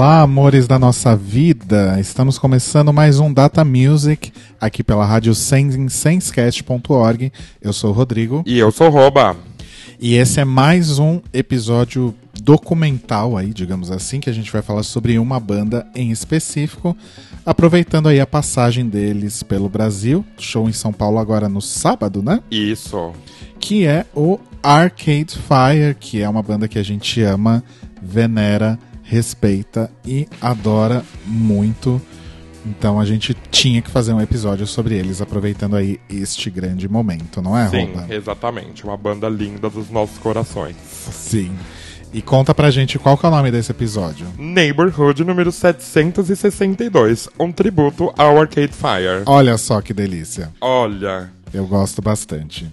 Olá, amores da nossa vida! Estamos começando mais um Data Music aqui pela rádio senscast.org. Eu sou o Rodrigo. E eu sou o Roba. E esse é mais um episódio documental aí, digamos assim, que a gente vai falar sobre uma banda em específico, aproveitando aí a passagem deles pelo Brasil, show em São Paulo agora no sábado, né? Isso. Que é o Arcade Fire, que é uma banda que a gente ama, venera, respeita e adora muito. Então a gente tinha que fazer um episódio sobre eles, aproveitando aí este grande momento, não é, Sim, Roba? exatamente. Uma banda linda dos nossos corações. Sim. E conta pra gente qual que é o nome desse episódio. Neighborhood número 762, um tributo ao Arcade Fire. Olha só que delícia. Olha, Eu gosto bastante.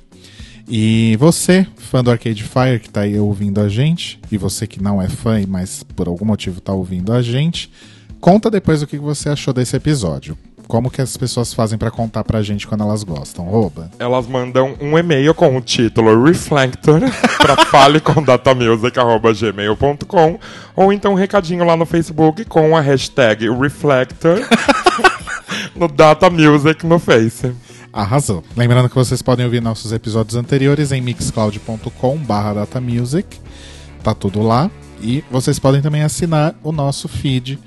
E você, fã do Arcade Fire, que tá aí ouvindo a gente, e você que não é fã, mas por algum motivo tá ouvindo a gente, conta depois o que você achou desse episódio. Como que as pessoas fazem pra contar pra gente quando elas gostam? Rouba. elas mandam um e-mail com o título Reflector pra faleconDatamusic.gmail.com ou então um recadinho lá no Facebook com a hashtag Reflector no Data Music no Face. Arrasou. Lembrando que vocês podem ouvir nossos episódios anteriores em mixcloud.com datamusic. Tá tudo lá. E vocês podem também assinar o nosso feed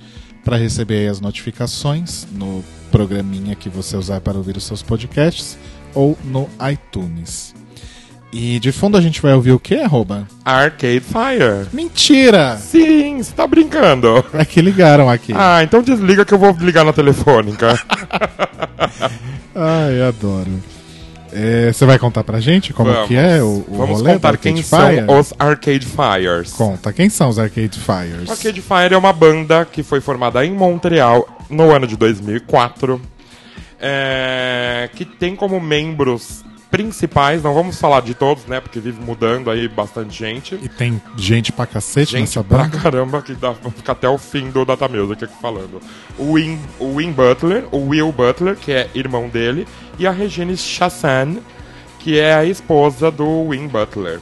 para receber as notificações no programinha que você usar para ouvir os seus podcasts ou no iTunes. E de fundo a gente vai ouvir o que, arroba? Arcade Fire. Mentira! Sim, você tá brincando. É que ligaram aqui. Ah, então desliga que eu vou ligar na telefônica. Ai, adoro. É, você vai contar pra gente como Vamos. que é o, o Vamos rolê contar quem Fire? são os Arcade Fires. Conta, quem são os Arcade Fires? O Arcade Fire é uma banda que foi formada em Montreal no ano de 2004, é, que tem como membros principais, não vamos falar de todos, né, porque vive mudando aí bastante gente. E tem gente pra cacete Gente nessa pra banda? caramba que dá pra ficar até o fim do Data Music aqui falando. O Win, o Win Butler, o Will Butler, que é irmão dele, e a Regine Chassan, que é a esposa do Win Butler.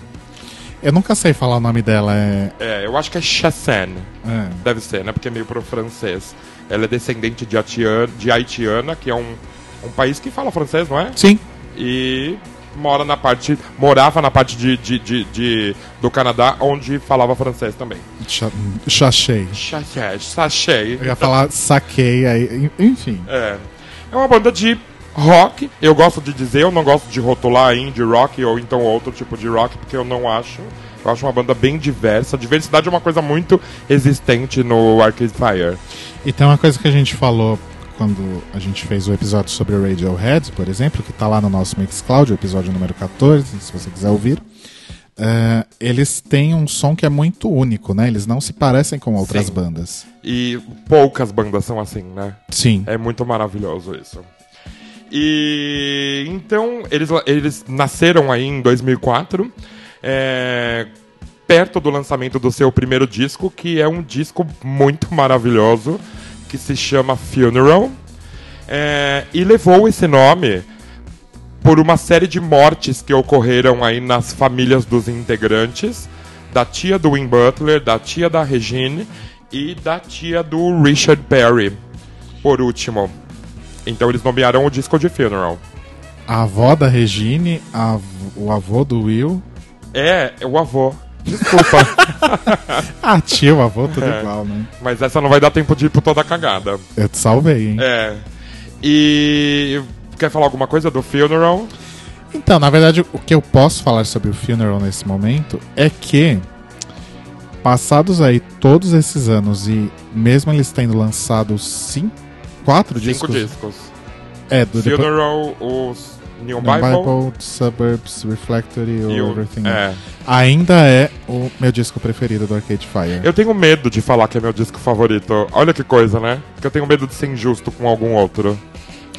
Eu nunca sei falar o nome dela. É... É, eu acho que é Chassan. é. Deve ser, né? Porque é meio pro francês. Ela é descendente de, Haitiana, de Haitiana, que é um, um país que fala francês, não é? Sim. E mora na parte. Morava na parte de, de, de- de- do Canadá, onde falava francês também. Cha- Chachei. Sachê. Eu ia falar saquei aí. Enfim. É. É uma banda de rock. Eu gosto de dizer, eu não gosto de rotular indie rock ou então outro tipo de rock, porque eu não acho. Eu acho uma banda bem diversa. Diversidade é uma coisa muito existente no Arcade Fire. E tem uma coisa que a gente falou quando a gente fez o episódio sobre o Radiohead, por exemplo, que tá lá no nosso Mixcloud, o episódio número 14, se você quiser ouvir. É, eles têm um som que é muito único, né? Eles não se parecem com outras Sim. bandas. E poucas bandas são assim, né? Sim. É muito maravilhoso isso. E então eles, eles nasceram aí em 2004, é, perto do lançamento do seu primeiro disco, que é um disco muito maravilhoso, que se chama Funeral, é, e levou esse nome por uma série de mortes que ocorreram aí nas famílias dos integrantes, da tia do Win Butler, da tia da Regine e da tia do Richard Perry, por último. Então eles nomearam o disco de Funeral. A avó da Regine, a o avô do Will. É, é o avô. Desculpa, Ah, tio, avô, tudo É. igual, né? mas essa não vai dar tempo de ir por toda a cagada. Eu te salvei, hein? É. E. Quer falar alguma coisa do Funeral? Então, na verdade, o que eu posso falar sobre o Funeral nesse momento é que, passados aí todos esses anos e mesmo eles tendo lançado cinco, quatro Cinco discos. discos. É, do depois, Funeral, os New New Bible, Bible, Suburbs, Reflectory e o. Everything. É. Ainda é o meu disco preferido do Arcade Fire. Eu tenho medo de falar que é meu disco favorito. Olha que coisa, né? Porque eu tenho medo de ser injusto com algum outro.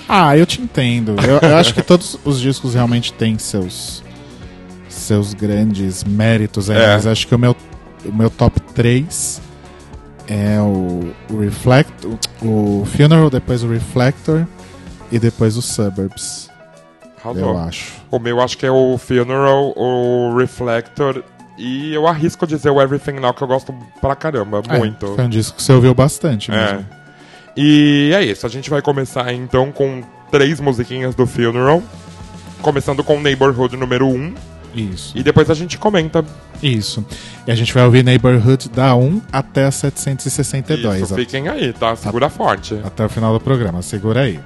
Ah, eu te entendo. Eu, eu acho que todos os discos realmente têm seus seus grandes méritos aí, É. mas acho que o meu, o meu top 3 é o, o Reflect, o, o Funeral, depois o Reflector e depois o Suburbs, Arrasou. eu acho. O meu acho que é o Funeral, o Reflector E eu arrisco dizer o Everything Now que eu gosto pra caramba, É, muito. foi um disco que você ouviu bastante É. mesmo. E é isso, a gente vai começar então com três musiquinhas do Funeral. Começando com Neighborhood número 1. Um, Isso. e depois a gente comenta. Isso. E a gente vai ouvir Neighborhood da 1 até a 762. Isso, fiquem aí, tá? Segura forte. Até o final do programa. Segura aí.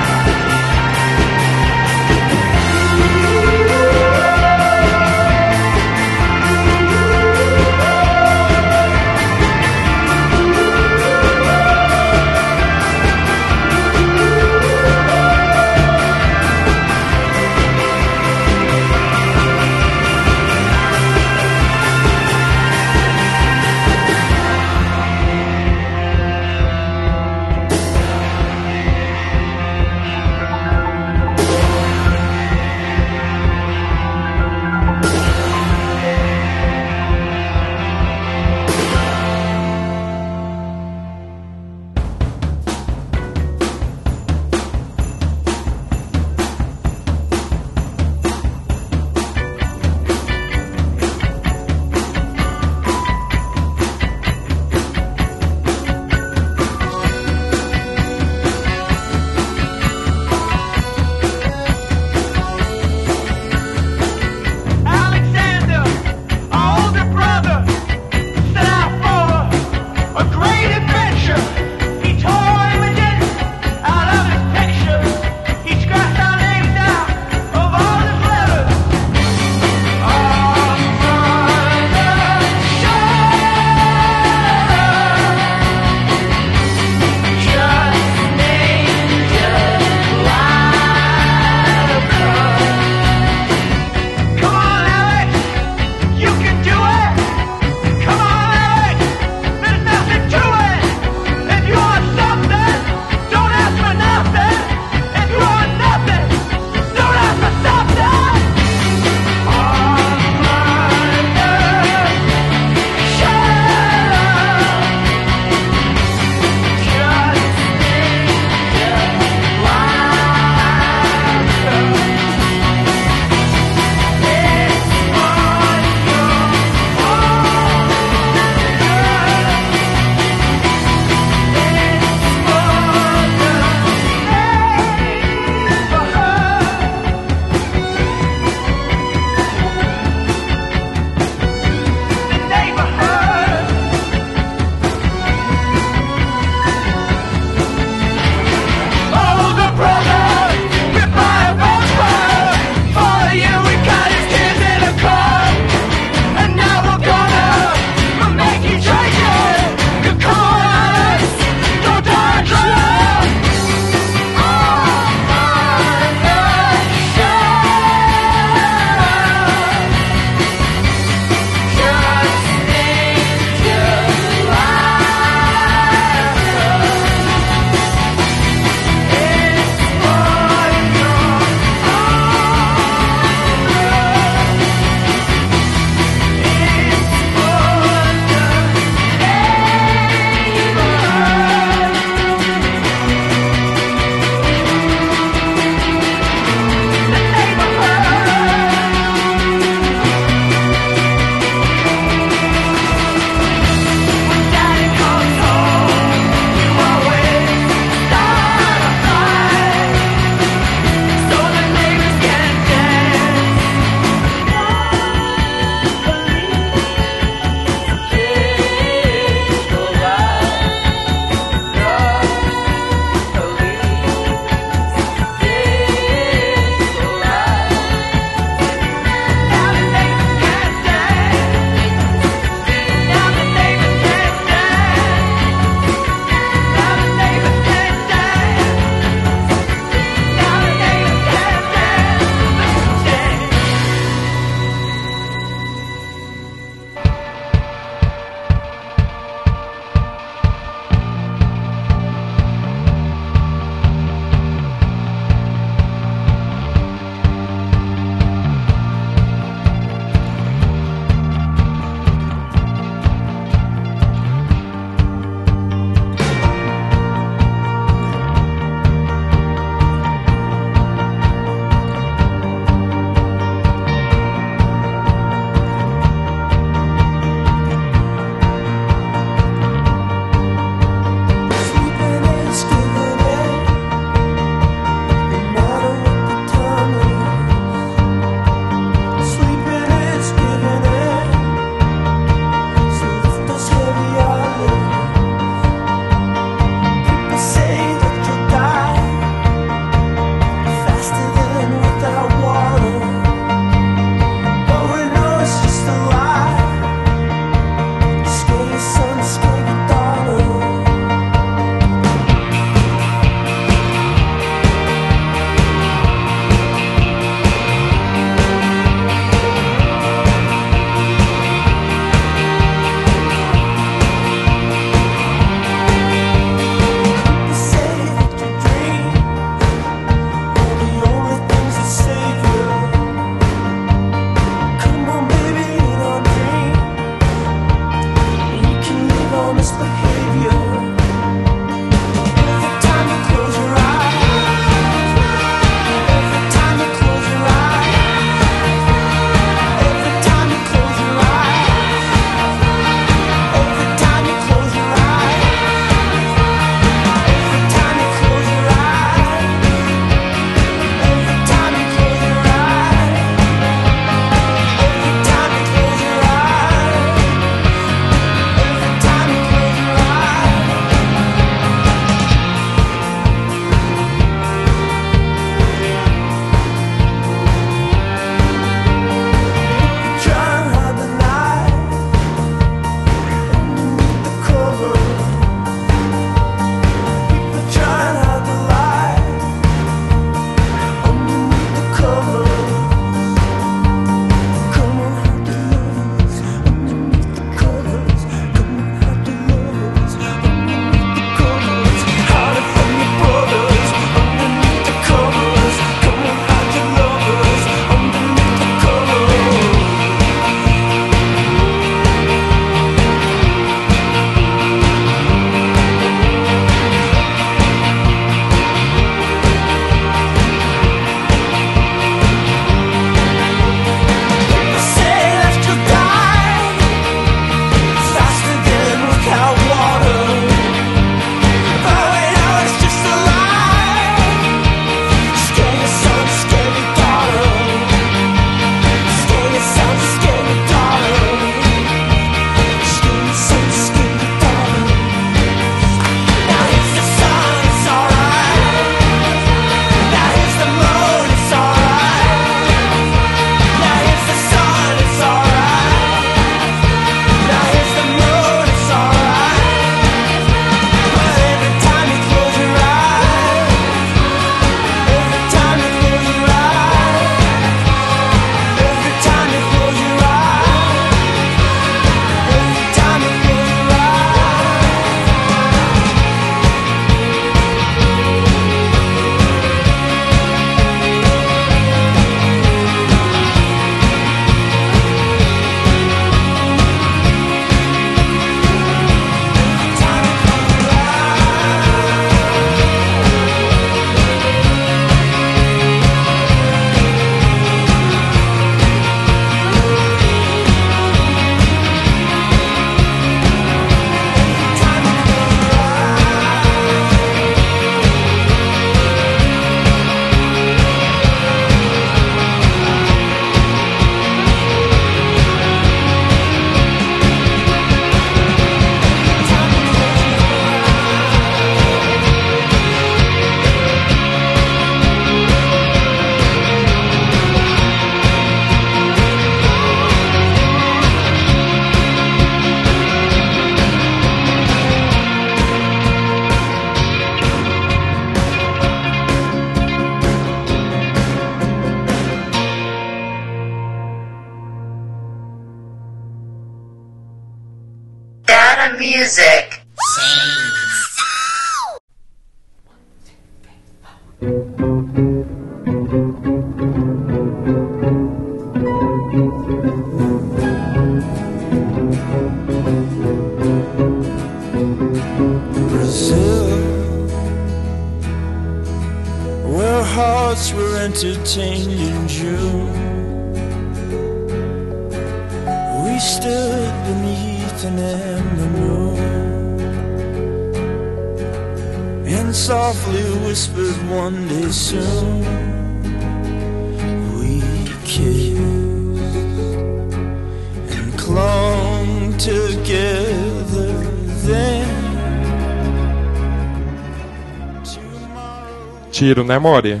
Tiro, né, Mori?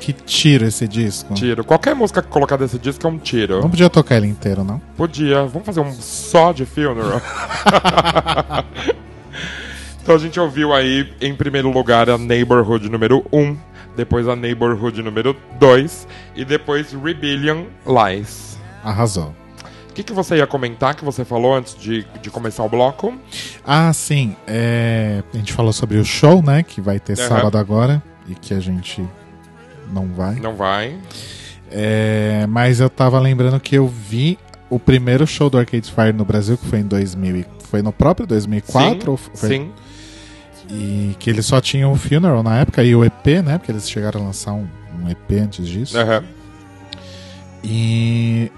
Que tiro esse disco. Tiro. Qualquer música que colocar desse disco é um tiro. Não podia tocar ele inteiro, não? Podia. Vamos fazer um só de funeral. então a gente ouviu aí, em primeiro lugar, a Neighborhood número 1, depois a Neighborhood número 2 e depois Rebellion Lies. Arrasou. O que, que você ia comentar que você falou antes de, de começar o bloco? Ah, sim. é, A gente falou sobre o show, né? Que vai ter Aham. sábado agora. E que a gente não vai. Não vai. É, mas eu tava lembrando que eu vi o primeiro show do Arcade Fire no Brasil, que foi em 2000. e- Foi no próprio 2004? sim, foi- sim. E que eles só tinham o Funeral na época e o EP, né? Porque eles chegaram a lançar um, um EP antes disso. Aham. E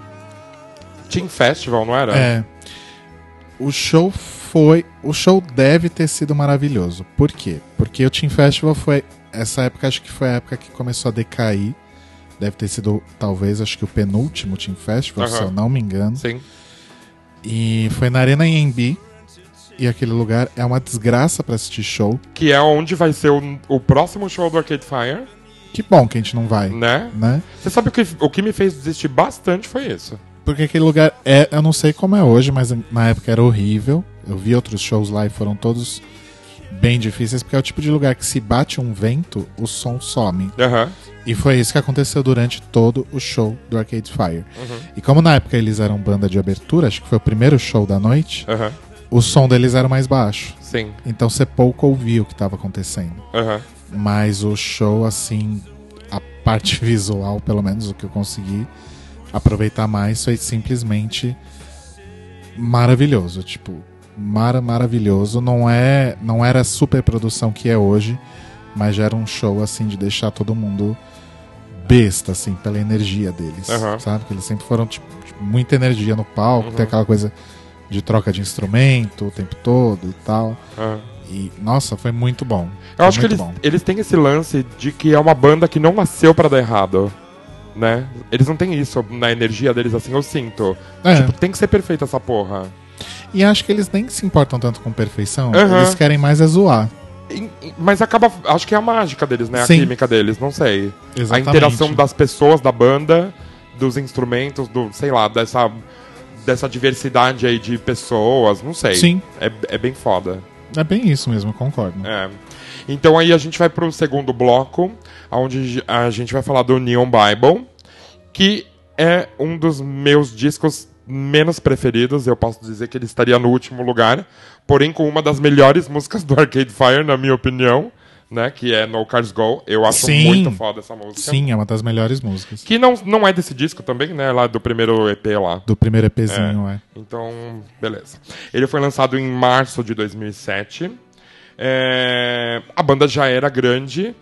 Team Festival, não era? É. O show foi. O show deve ter sido maravilhoso. Por quê? Porque o Team Festival foi. Essa época acho que foi a época que começou a decair. Deve ter sido, talvez, acho que o penúltimo Team Festival, se eu não me engano. Sim. E foi na Arena Embi. E aquele lugar é uma desgraça pra assistir show. Que é onde vai ser o, o próximo show do Arcade Fire, Que bom que a gente não vai, né? né? Você sabe o que, o que me fez desistir bastante foi isso. Porque aquele lugar é, eu não sei como é hoje, mas na época era horrível. Eu vi outros shows lá e foram todos bem difíceis, porque é o tipo de lugar que se bate um vento, o som some. Aham. E foi isso que aconteceu durante todo o show do Arcade Fire. Uhum. E como na época eles eram banda de abertura, acho que foi o primeiro show da noite, Aham. o som deles era mais baixo. Sim. Então você pouco ouvia o que estava acontecendo. Mas o show, assim, a parte visual, pelo menos o que eu consegui aproveitar mais, foi simplesmente maravilhoso. Tipo, mara maravilhoso. Não, é, não era a super produção que é hoje, mas já era um show, assim, de deixar todo mundo besta, assim, pela energia deles. Aham. Sabe? Que eles sempre foram, tipo, tipo, muita energia no palco, Uhum. tem aquela coisa de troca de instrumento o tempo todo e tal. aham. E, nossa, foi muito bom. Eu Foi acho que eles, bom. eles têm esse lance de que é uma banda que não nasceu pra dar errado. Né? Eles não têm isso na energia deles assim, eu sinto. É. Tipo, tem que ser perfeita essa porra. E acho que eles nem se importam tanto com perfeição. Aham. Eles querem mais é zoar. Mas acaba. Acho que é a mágica deles, né? A Sim. química deles, não sei. Exatamente. A interação das pessoas da banda, dos instrumentos, do, sei lá, dessa, dessa diversidade aí de pessoas, não sei. Sim. É, é bem foda. É bem isso mesmo, eu concordo. É. Então aí a gente vai pro segundo bloco, onde a gente vai falar do Neon Bible, que é um dos meus discos menos preferidos. Eu posso dizer que ele estaria no último lugar, porém com uma das melhores músicas do Arcade Fire, na minha opinião, né? Que é No Cars Go. Eu acho Sim. muito foda essa música. Sim, é uma das melhores músicas. Que não, não é desse disco também, né? Lá do primeiro EP lá. Do primeiro EPzinho, é. Então, beleza. Ele foi lançado em março de 2007. É, a banda já era grande.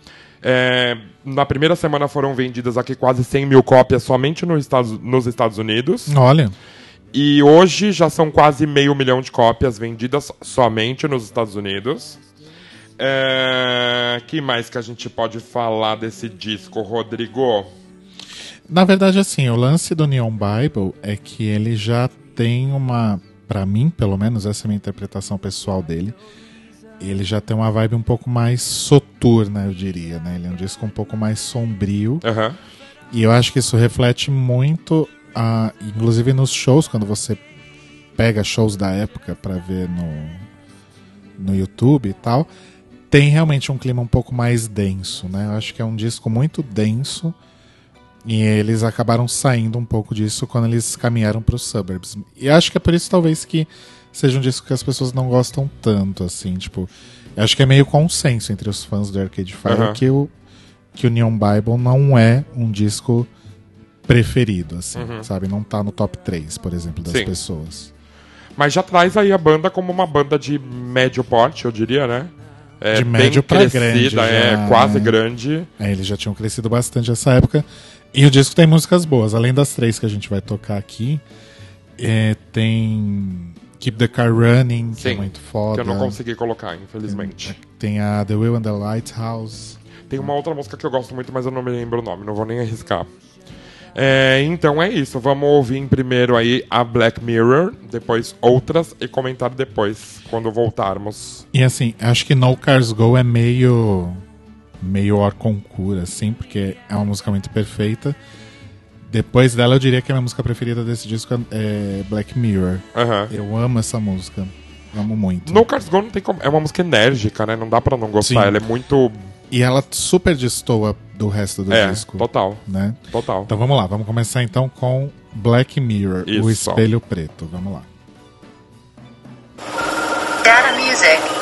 É, na primeira semana foram vendidas aqui quase 100 mil cópias somente nos Estados, nos Estados Unidos. Olha, E hoje já são quase meio milhão de cópias vendidas somente nos Estados Unidos. É, que mais que a gente pode falar desse disco, Rodrigo? na verdade, assim, o lance do Neon Bible é que ele já tem uma. Pra mim, pelo menos, essa é a minha interpretação pessoal dele. Ele já tem uma vibe um pouco mais soturna, eu diria, né? Ele é um disco um pouco mais sombrio. Aham. E eu acho que isso reflete muito, a, inclusive nos shows, quando você pega shows da época pra ver no, no YouTube e tal, tem realmente um clima um pouco mais denso, né? Eu acho que é um disco muito denso e eles acabaram saindo um pouco disso quando eles caminharam para os suburbs. E acho que é por isso talvez que seja um disco que as pessoas não gostam tanto, assim, tipo. Acho que é meio consenso entre os fãs do Arcade Fire Aham. que, o, que o Neon Bible não é um disco preferido, assim, sabe? Não tá no top 3, por exemplo, das Uhum. Sim. pessoas. Mas já traz aí a banda como uma banda de médio porte, eu diria, né? É, De médio pra crescida, grande é já, quase né? grande. É, eles já tinham crescido bastante nessa época. E o disco tem músicas boas. Além das três que a gente vai tocar aqui, é, tem Keep the Car Running, que é Sim, muito foda. Que eu não consegui colocar, infelizmente. Tem a The Will and the Lighthouse. Tem uma outra música que eu gosto muito, mas eu não me lembro o nome, não vou nem arriscar. É, então é isso, vamos ouvir primeiro aí a Black Mirror, depois outras e comentar depois, quando voltarmos. E assim, acho que No Cars Go é meio. meio or concura, assim, porque é uma música muito perfeita. Depois dela, eu diria que a minha música preferida desse disco é Black Mirror. Aham. Eu amo essa música. Amo muito. No Cars Go não tem como. É uma música enérgica, né? Não dá pra não gostar. Sim. Ela é muito. E ela super destoa do resto do é, disco. total. Né? Total. Então vamos lá, vamos começar então com Black Mirror, o Isso. espelho preto. Vamos lá. Data Music.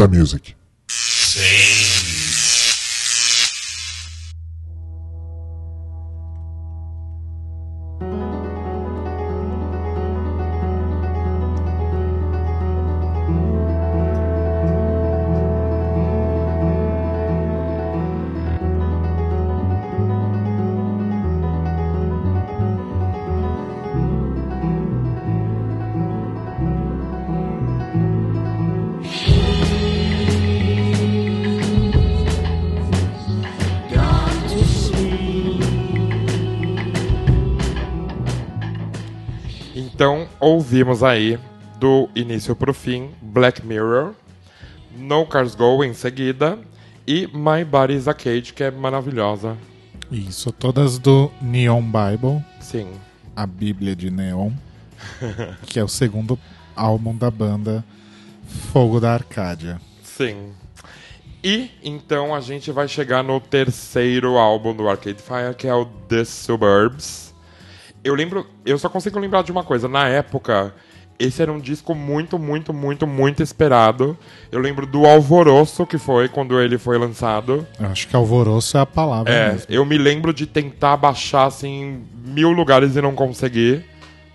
Data Music. Ouvimos aí, do início pro fim, Black Mirror, No Cars Go em seguida, e My Body is a Cage, que é maravilhosa. Isso, todas do Neon Bible, Sim. a Bíblia de Neon, que é o segundo álbum da banda Fogo da Arcádia. Sim. E então a gente vai chegar no terceiro álbum do Arcade Fire, que é o The Suburbs. Eu lembro, eu só consigo lembrar de uma coisa, na época, esse era um disco muito, muito, muito, muito esperado. Eu lembro do alvoroço que foi quando ele foi lançado. Eu acho que alvoroço é a palavra É, mesmo. eu me lembro de tentar baixar assim em mil lugares e não conseguir,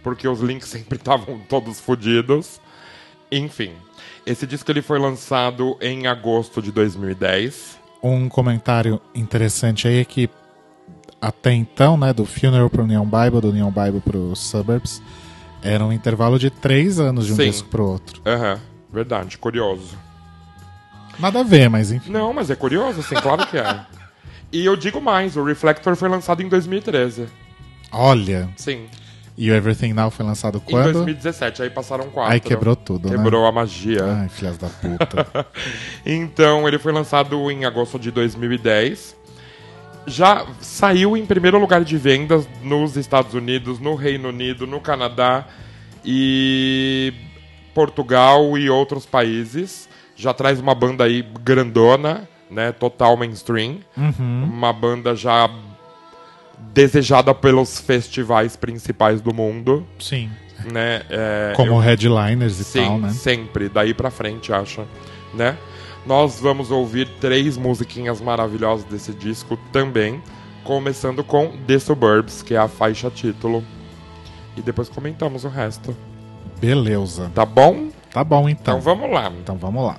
porque os links sempre estavam todos fodidos. Enfim, esse disco ele foi lançado em agosto de 2010. Um comentário interessante aí é que até então, né, do Funeral pro Neon Bible, do Neon Bible pro Suburbs, era um intervalo de três anos de um Sim. disco pro outro. Aham, verdade, curioso. Nada a ver, mas enfim. Não, mas é curioso, sim, claro que é. E eu digo mais, o Reflector foi lançado em 2013. Olha, Sim, e o Everything Now foi lançado em quando? 2017, aí passaram quatro. Aí quebrou tudo, né? Quebrou a magia. Ai, filhas da puta. Então, ele foi lançado em agosto de 2010. Já saiu em primeiro lugar de vendas nos Estados Unidos, no Reino Unido, no Canadá e Portugal e outros países. Já traz uma banda aí grandona, né? Total mainstream. Uma banda já desejada pelos festivais principais do mundo, Sim. né? É, Como eu- headliners e Sim, tal, né? sempre, daí pra frente, acho, né? Nós vamos ouvir três musiquinhas maravilhosas desse disco também, começando com The Suburbs, que é a faixa título. E depois comentamos o resto, Beleza. tá bom? Tá bom então. Então vamos lá. Então vamos lá.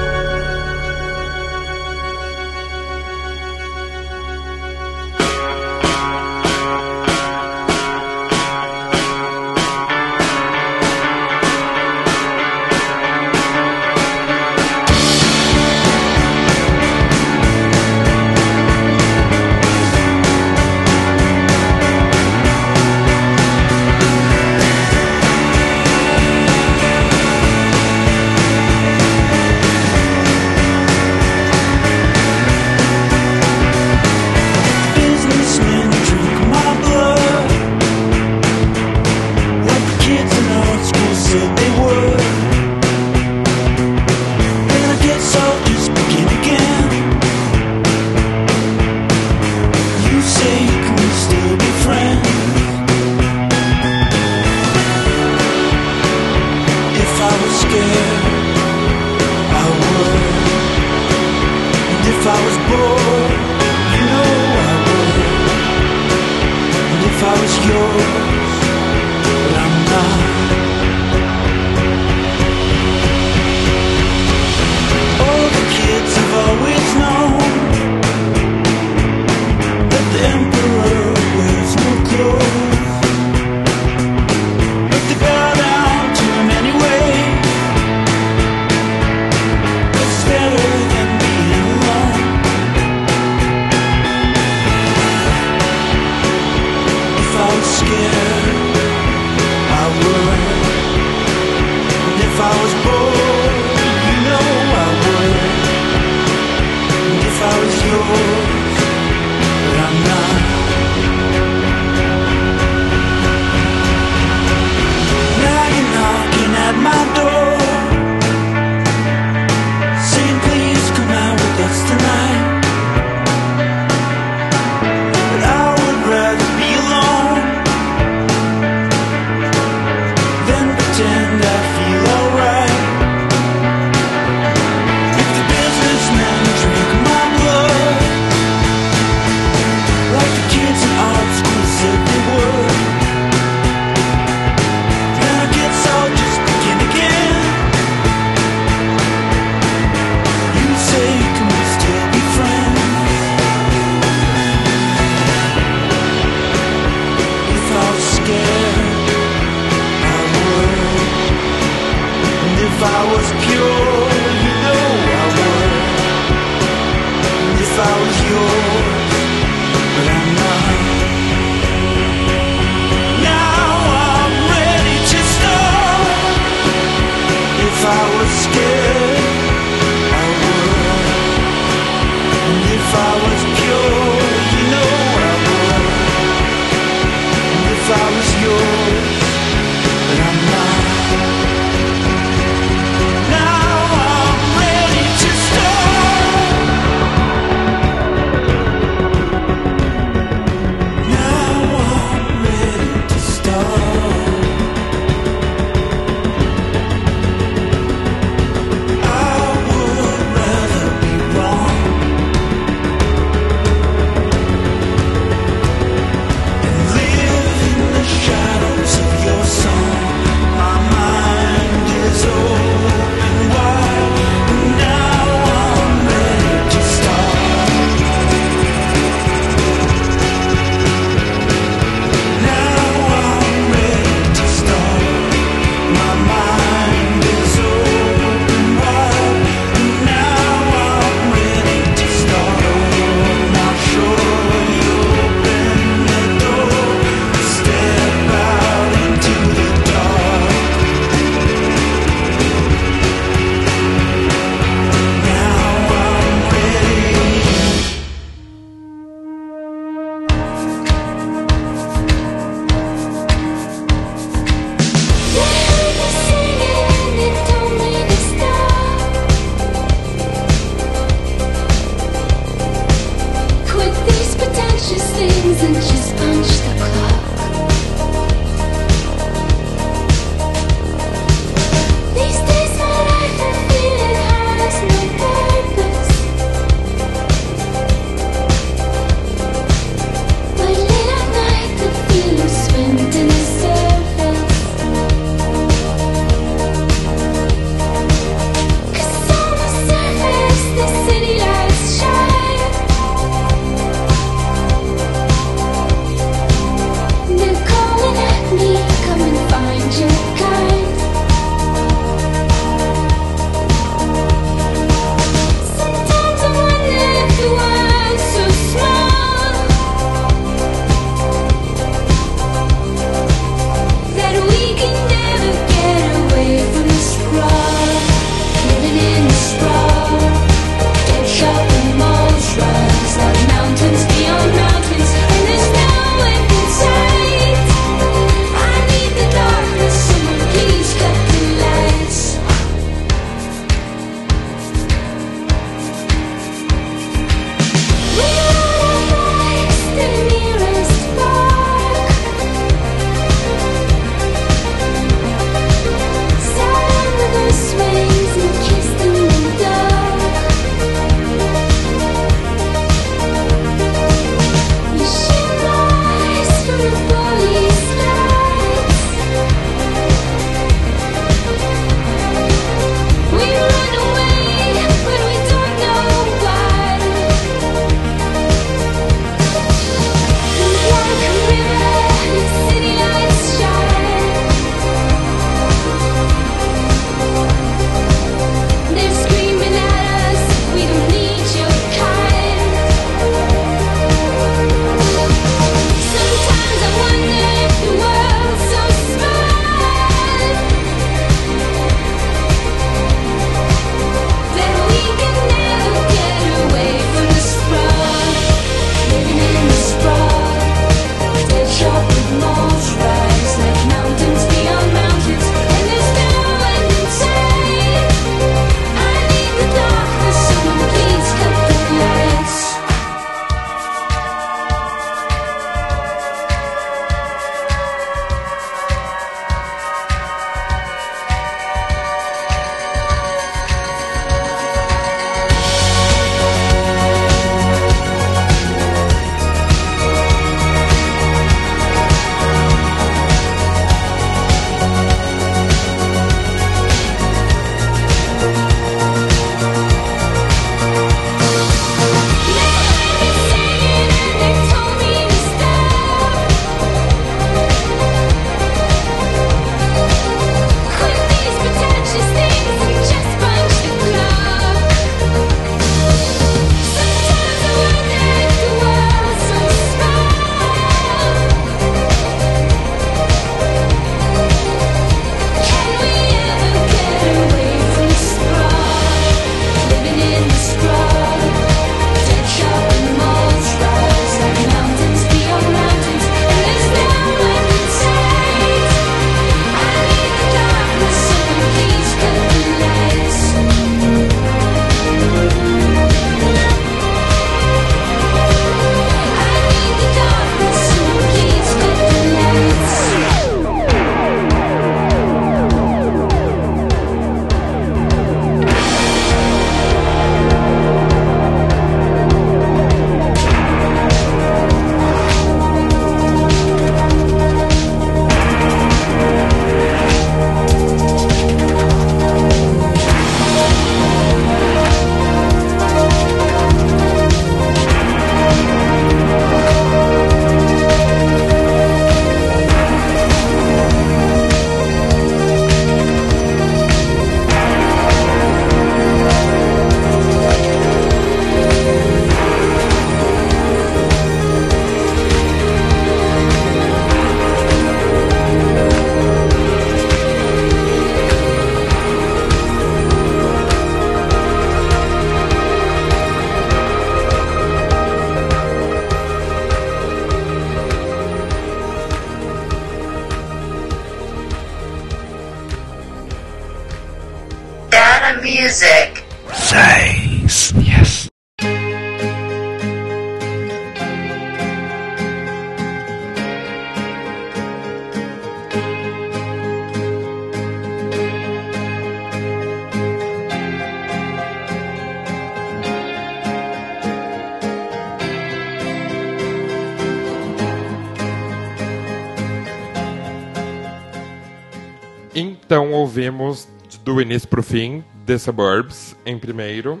Ouvimos do início pro fim The Suburbs em primeiro,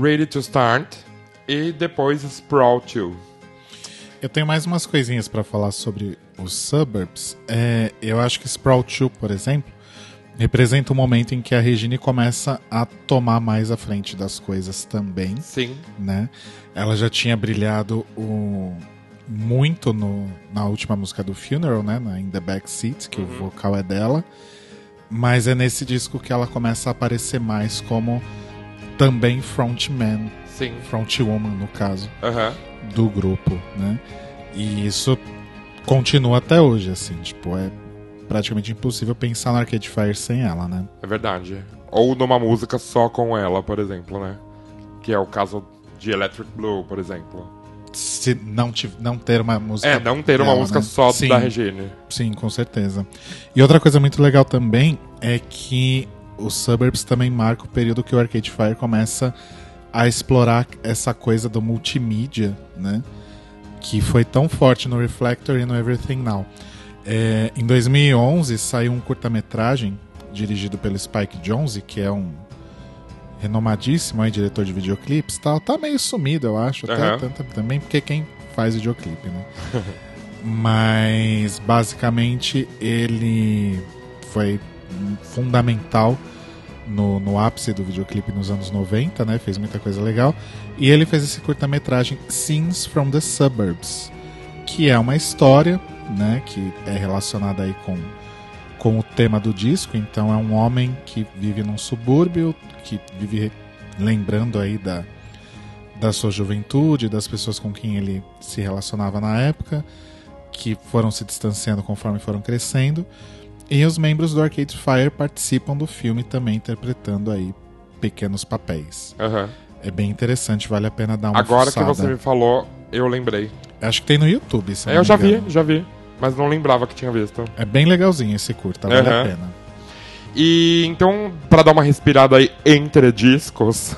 Ready to Start e depois Sprout 2. Eu tenho mais umas coisinhas pra falar sobre os suburbs. É, eu acho que Sprout 2, por exemplo, representa o momento em que a Regine começa a tomar mais a frente das coisas também, Sim, né? Ela já tinha brilhado o- muito no- na última música do Funeral, né? Na In the Backseat, que o vocal é dela. Mas é nesse disco que ela começa a aparecer mais como também frontman, sim. frontwoman no caso Aham. do grupo, né? E isso continua até hoje, assim, tipo, é praticamente impossível pensar no Arcade Fire sem ela, né? É verdade. Ou numa música só com ela, por exemplo, né? Que é o caso de Electric Blue, por exemplo. Se não, não ter uma música. É, não ter uma dela, música né? só Sim, da Regine. Sim, com certeza. E outra coisa muito legal também é que os Suburbs também marca o período que o Arcade Fire começa a explorar essa coisa do multimídia, né? Que foi tão forte no Reflector e no Everything Now. É, em 2011 saiu um curta-metragem dirigido pelo Spike Jonze, que é um renomadíssimo aí, diretor de videoclipes e tal. Tá meio sumido, eu acho, até tanto- também porque quem faz videoclipe, né? Mas basicamente ele foi fundamental no, no ápice do videoclipe nos anos 90, né? Fez muita coisa legal. E ele fez esse curta-metragem Scenes from the Suburbs, que é uma história, né? Que é relacionada aí com, com o tema do disco. Então é um homem que vive num subúrbio, que vive lembrando aí da, da sua juventude, das pessoas com quem ele se relacionava na época, que foram se distanciando conforme foram crescendo. E os membros do Arcade Fire participam do filme também interpretando aí pequenos papéis. Aham. É bem interessante, vale a pena dar uma Agora que fuçada. você me falou, eu lembrei. Acho que tem no YouTube, se É, eu já vi, engano. já vi. Mas não lembrava que tinha visto. É bem legalzinho esse curta, vale a Aham. pena. E então, pra dar uma respirada aí entre discos,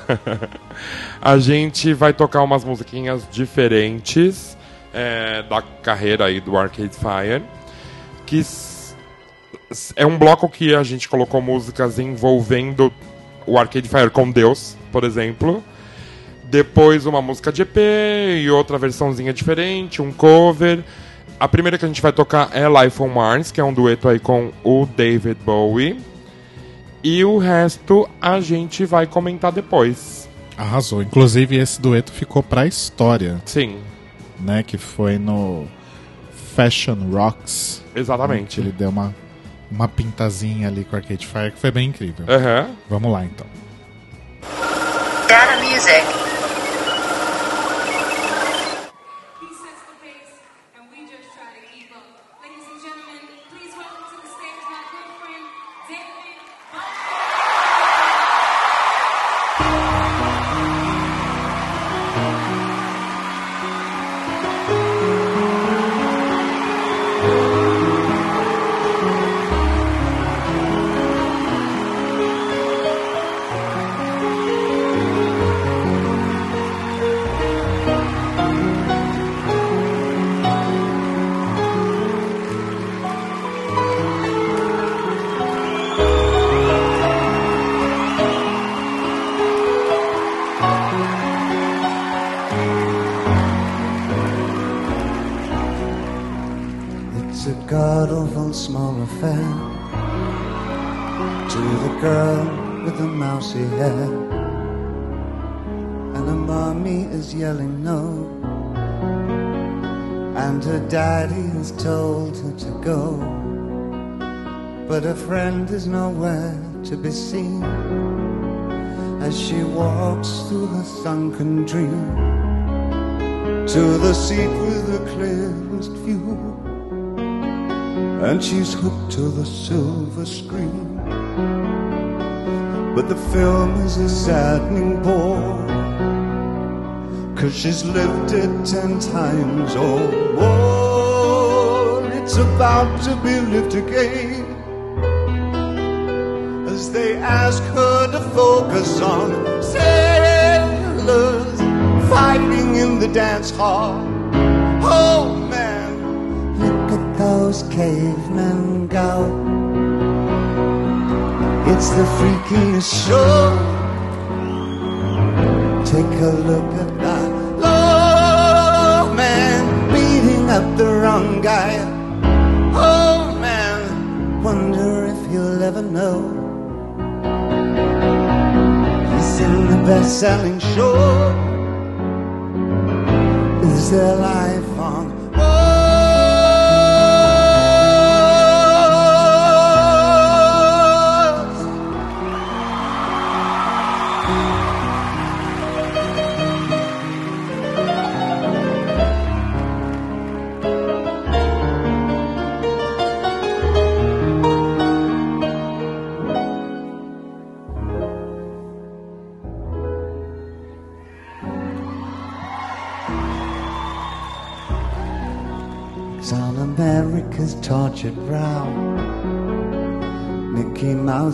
a gente vai tocar umas musiquinhas diferentes é, da carreira aí do Arcade Fire, que é um bloco que a gente colocou músicas envolvendo o Arcade Fire com Deus, por exemplo. Depois uma música de EP e outra versãozinha diferente, um cover. A primeira que a gente vai tocar é Life on Mars, que é um dueto aí com o David Bowie. E o resto a gente vai comentar depois. Arrasou. Inclusive, esse dueto ficou pra história, Sim, né? Que foi no Fashion Rocks. exatamente. Ele deu uma, uma pintazinha ali com Arcade Fire, que foi bem incrível. Aham. Vamos lá, então. But her friend is nowhere to be seen as she walks through her sunken dream to the seat with the clearest view and she's hooked to the silver screen. But the film is a saddening bore. Cause she's lived it ten times or more. It's about to be lived again. Focus on sailors fighting in the dance hall. Oh man, look at those cavemen go. It's the freakiest show. Take a look at that low man beating up the wrong guy. Oh man, wonder if he'll ever know. In the best-selling show. Is there life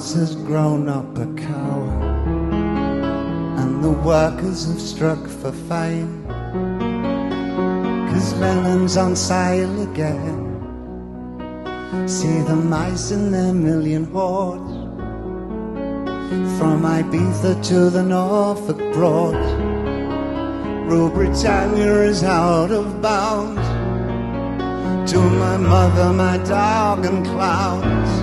Has grown up a coward, and the workers have struck for fame. Cause on sale again. See the mice in their million hordes, from Ibiza to the Norfolk Broad. Rule Britannia is out of bounds to my mother, my dog, and clowns.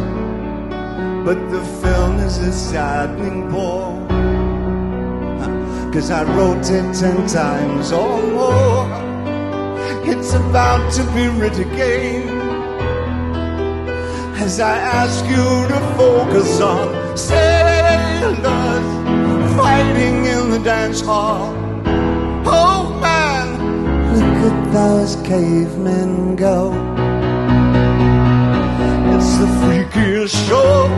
But the film is a saddening bore. Cause I wrote it ten times or more. It's about to be writ again. As I ask you to focus on sailors fighting in the dance hall. Oh man, look at those cavemen go. The freakiest show.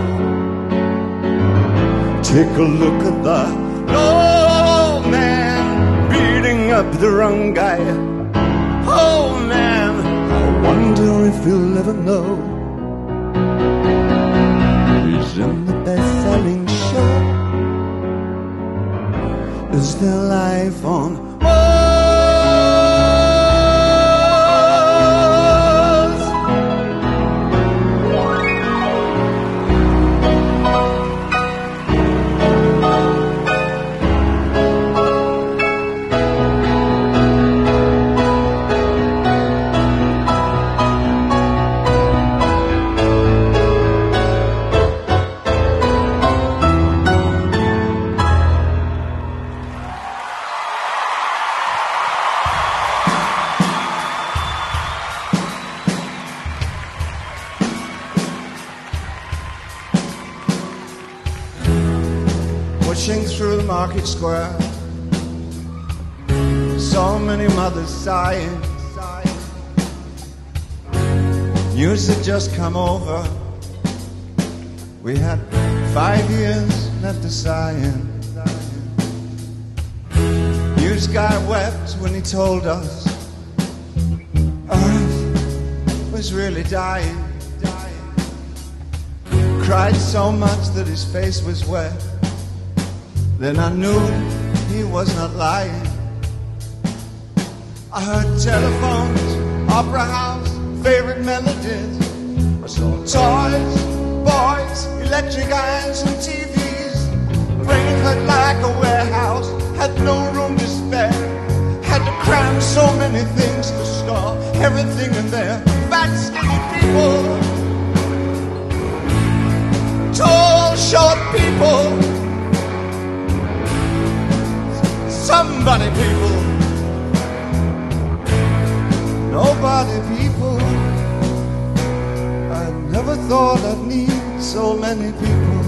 Take a look at the old man beating up the wrong guy. Oh man, I wonder if he'll ever know. He's in the best-selling show. Is there life on square, so many mothers sighing. News had just come over. We had five years left of sighing. News guy wept when he told us Earth was really dying. Cried so much that his face was wet. Then I knew he was not lying. I heard telephones, opera house, favorite melodies. I saw toys, boys, electric irons, and TVs. Brain hurt like a warehouse, had no room to spare. Had to cram so many things to store everything in there. Fat, skinny people, tall, short people. Somebody people, nobody people. I never thought I'd need so many people.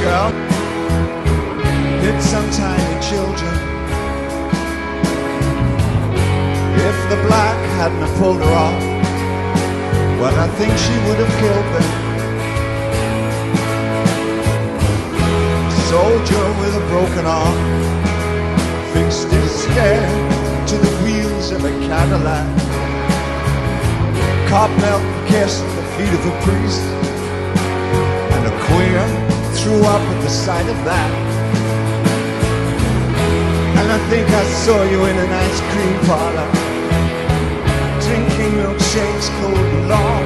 Girl, hit some tiny children. If the black hadn't pulled her off, well, I think she would have killed them. soldier with a broken arm fixed his hair to the wheels of a Cadillac. Cop milk kissed the feet of a priest, and a queer threw up at the sight of that. And I think I saw you in an ice cream parlor, drinking milkshakes cold and long,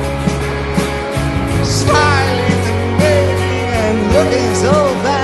smiling and waving and looking so bad.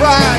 right.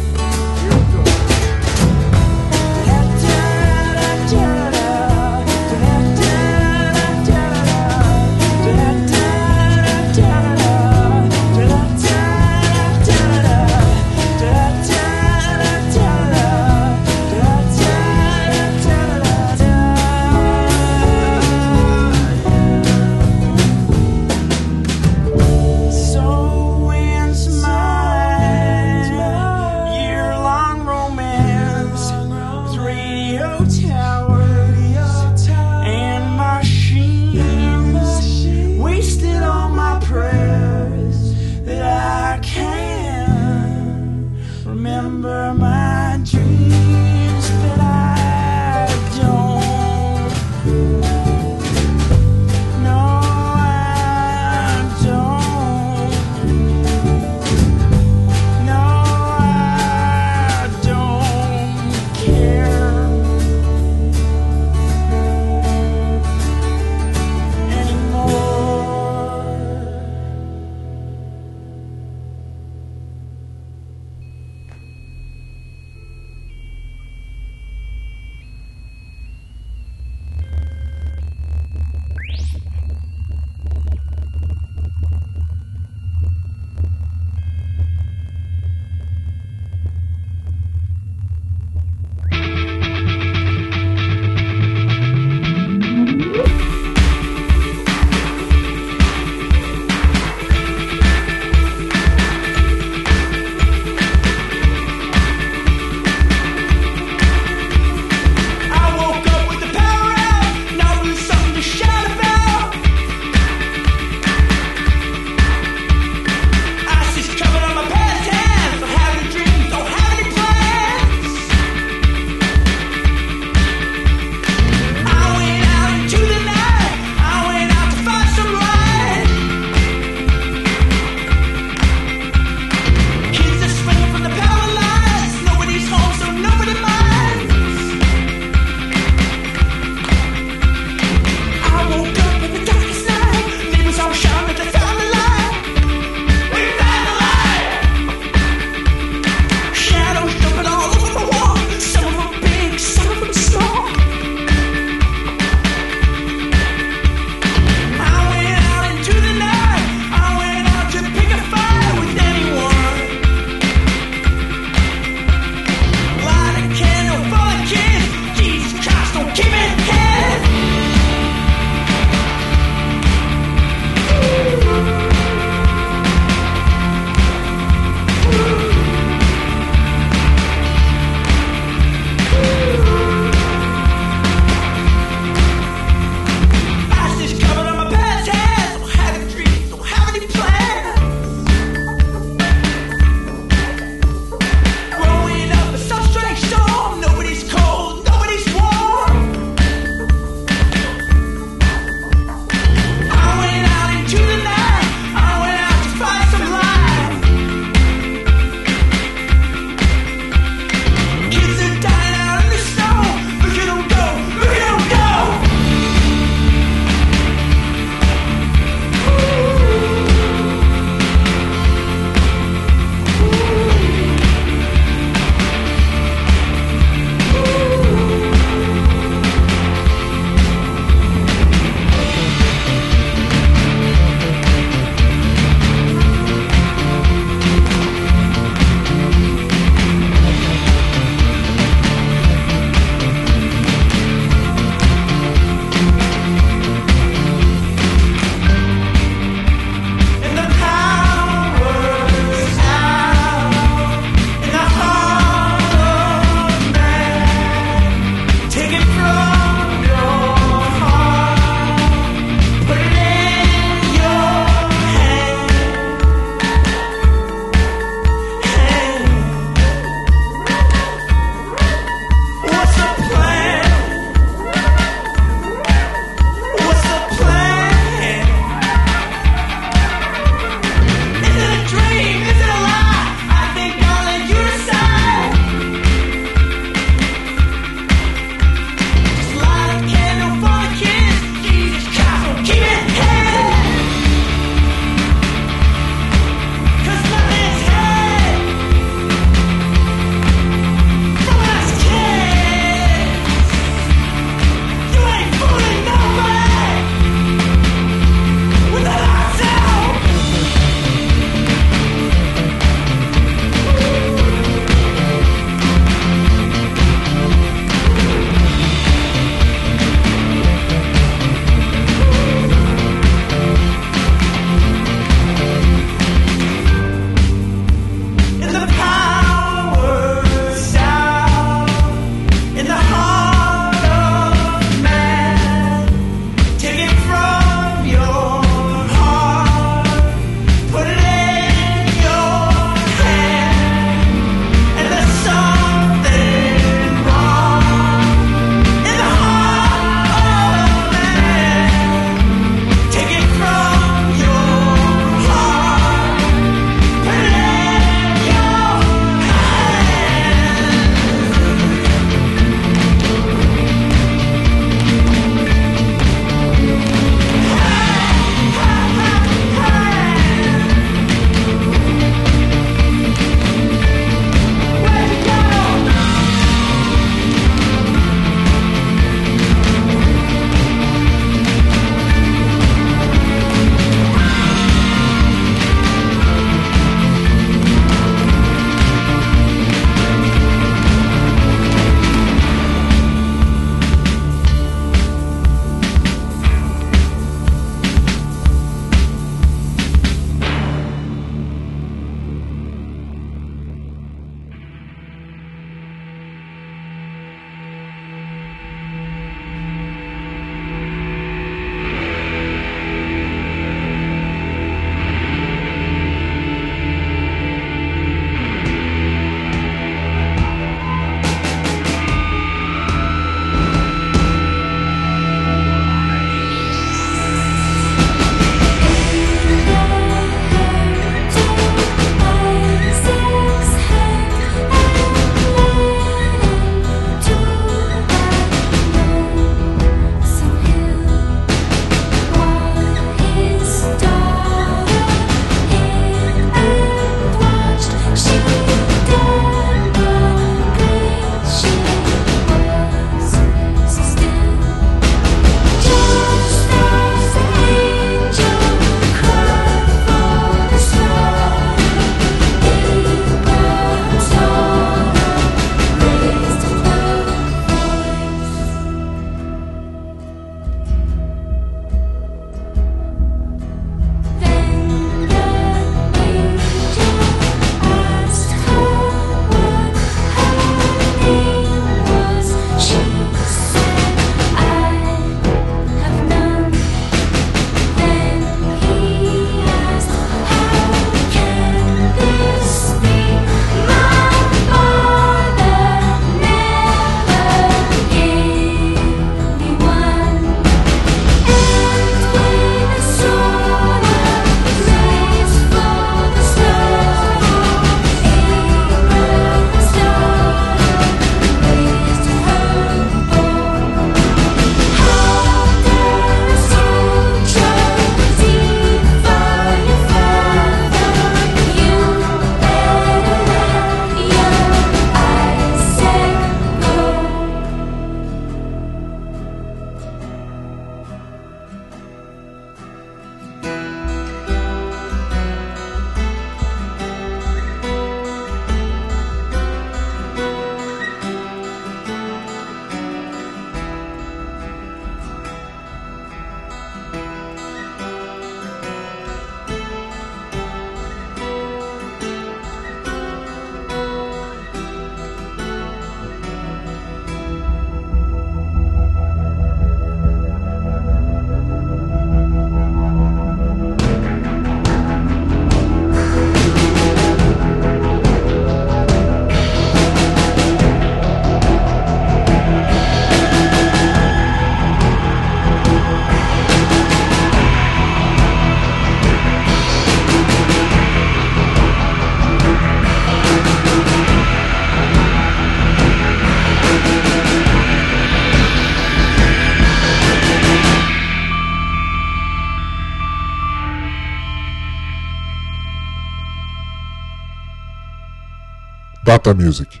Music.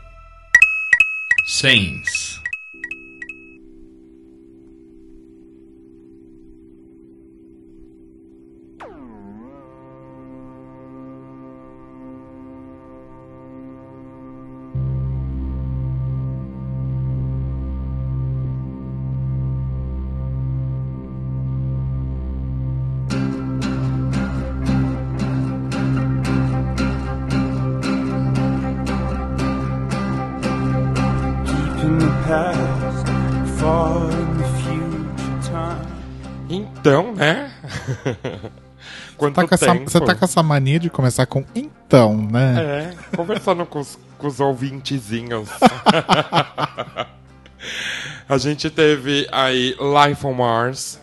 100 Quanto Tá essa- tempo? você tá com essa mania de começar com então, né? É, conversando com os, com os ouvintezinhos. A gente teve aí Life on Mars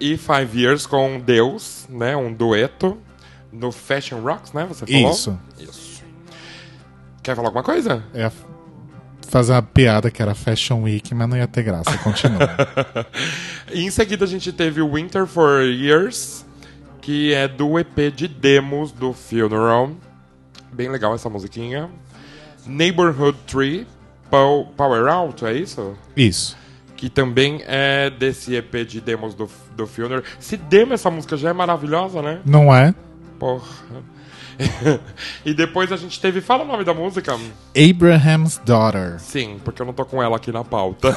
e Five Years com Deus, né? Um dueto no Fashion Rocks, né? Você falou? Isso. Isso. Quer falar alguma coisa? É fazer uma piada que era Fashion Week, mas não ia ter graça. Continua. Em seguida a gente teve Winter for Years, que é do EP de demos do Funeral. Bem legal essa musiquinha. Neighborhood Tree, Pow- Power Out, é isso? Isso. Que também é desse EP de demos do, do Funeral. Se demo essa música já é maravilhosa, né? Não é? Porra. e depois a gente teve. Fala o nome da música. Abraham's Daughter. Sim, porque eu não tô com ela aqui na pauta.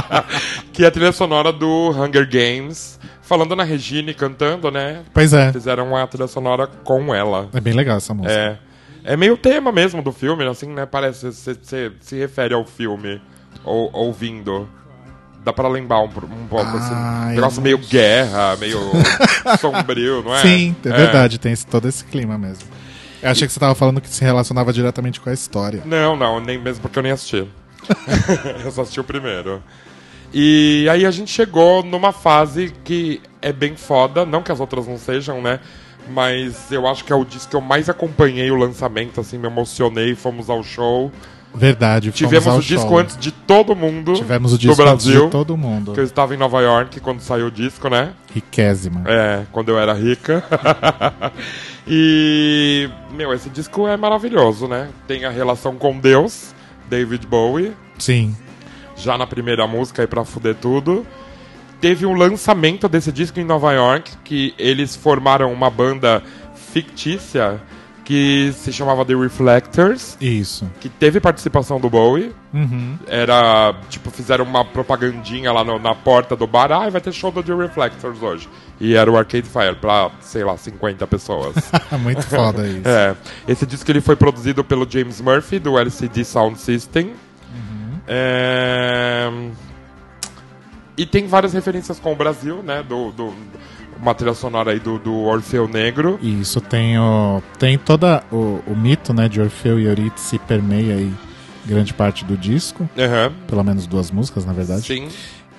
que é a trilha sonora do Hunger Games. Falando na Regine cantando, né? Pois é. Fizeram a trilha sonora com ela. É bem legal essa música. É. É meio tema mesmo do filme, assim, né? Parece. Você se refere ao filme ou, ouvindo. Dá pra lembrar um, um pouco, Ah, assim. eu Negócio meio guerra, meio sombrio, não é? Sim, é verdade, tem esse- todo esse clima mesmo. Eu achei que você tava falando que se relacionava diretamente com a história. Não, não, nem mesmo porque eu nem assisti. eu só assisti o primeiro. E aí a gente chegou numa fase que é bem foda, não que as outras não sejam, né? Mas eu acho que é o disco que eu mais acompanhei o lançamento, assim, me emocionei, fomos ao show. Verdade, Tivemos o disco show. antes de todo mundo Tivemos o do disco antes Brasil. de todo mundo. Que eu estava em Nova York quando saiu o disco, né? Riquésima. É, quando eu era rica. e, meu, esse disco é maravilhoso, né? Tem a relação com Deus, David Bowie, Sim. já na primeira música aí pra fuder tudo. Teve um lançamento desse disco em Nova York, que eles formaram uma banda fictícia que se chamava The Reflectors, Isso. que teve participação do Bowie. Uhum. Era, tipo, fizeram uma propagandinha lá no- na porta do bar. Ah, vai ter show do The Reflectors hoje. E era o Arcade Fire pra, sei lá, 50 pessoas. Muito foda isso. é. Esse disco ele foi produzido pelo James Murphy, do LCD Sound System. É, E tem várias referências com o Brasil, né? Do, do... Uma trilha sonora aí do, do Orfeu Negro. Isso, tem o, tem toda o, o mito, né, de Orfeu e Eurídice permeia aí grande parte do disco, Aham. pelo menos duas músicas, na verdade. Sim.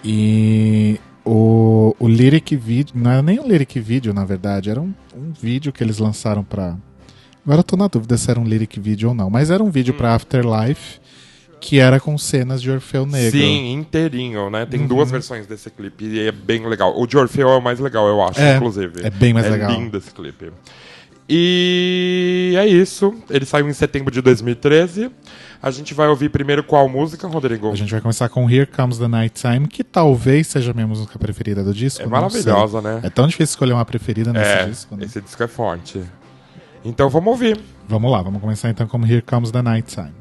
E o, o lyric video, não era nem um lyric video, na verdade, era um, um vídeo que eles lançaram pra. Agora eu tô na dúvida se era um lyric video ou não, mas era um vídeo pra Afterlife que era com cenas de Orfeu Negro. Sim, inteirinho, né? Uhum. Tem duas versões desse clipe e é bem legal. O de Orfeu é o mais legal, eu acho, É, inclusive. é bem mais legal. É lindo esse clipe. E é isso. Ele saiu em setembro de 2013. A gente vai ouvir primeiro qual música, Rodrigo? A gente vai começar com Here Comes the Night Time, que talvez seja a minha música preferida do disco. É maravilhosa, né? É tão difícil escolher uma preferida nesse É, disco, né? esse disco é forte. Então vamos ouvir. Vamos lá, vamos começar então com Here Comes the Night Time.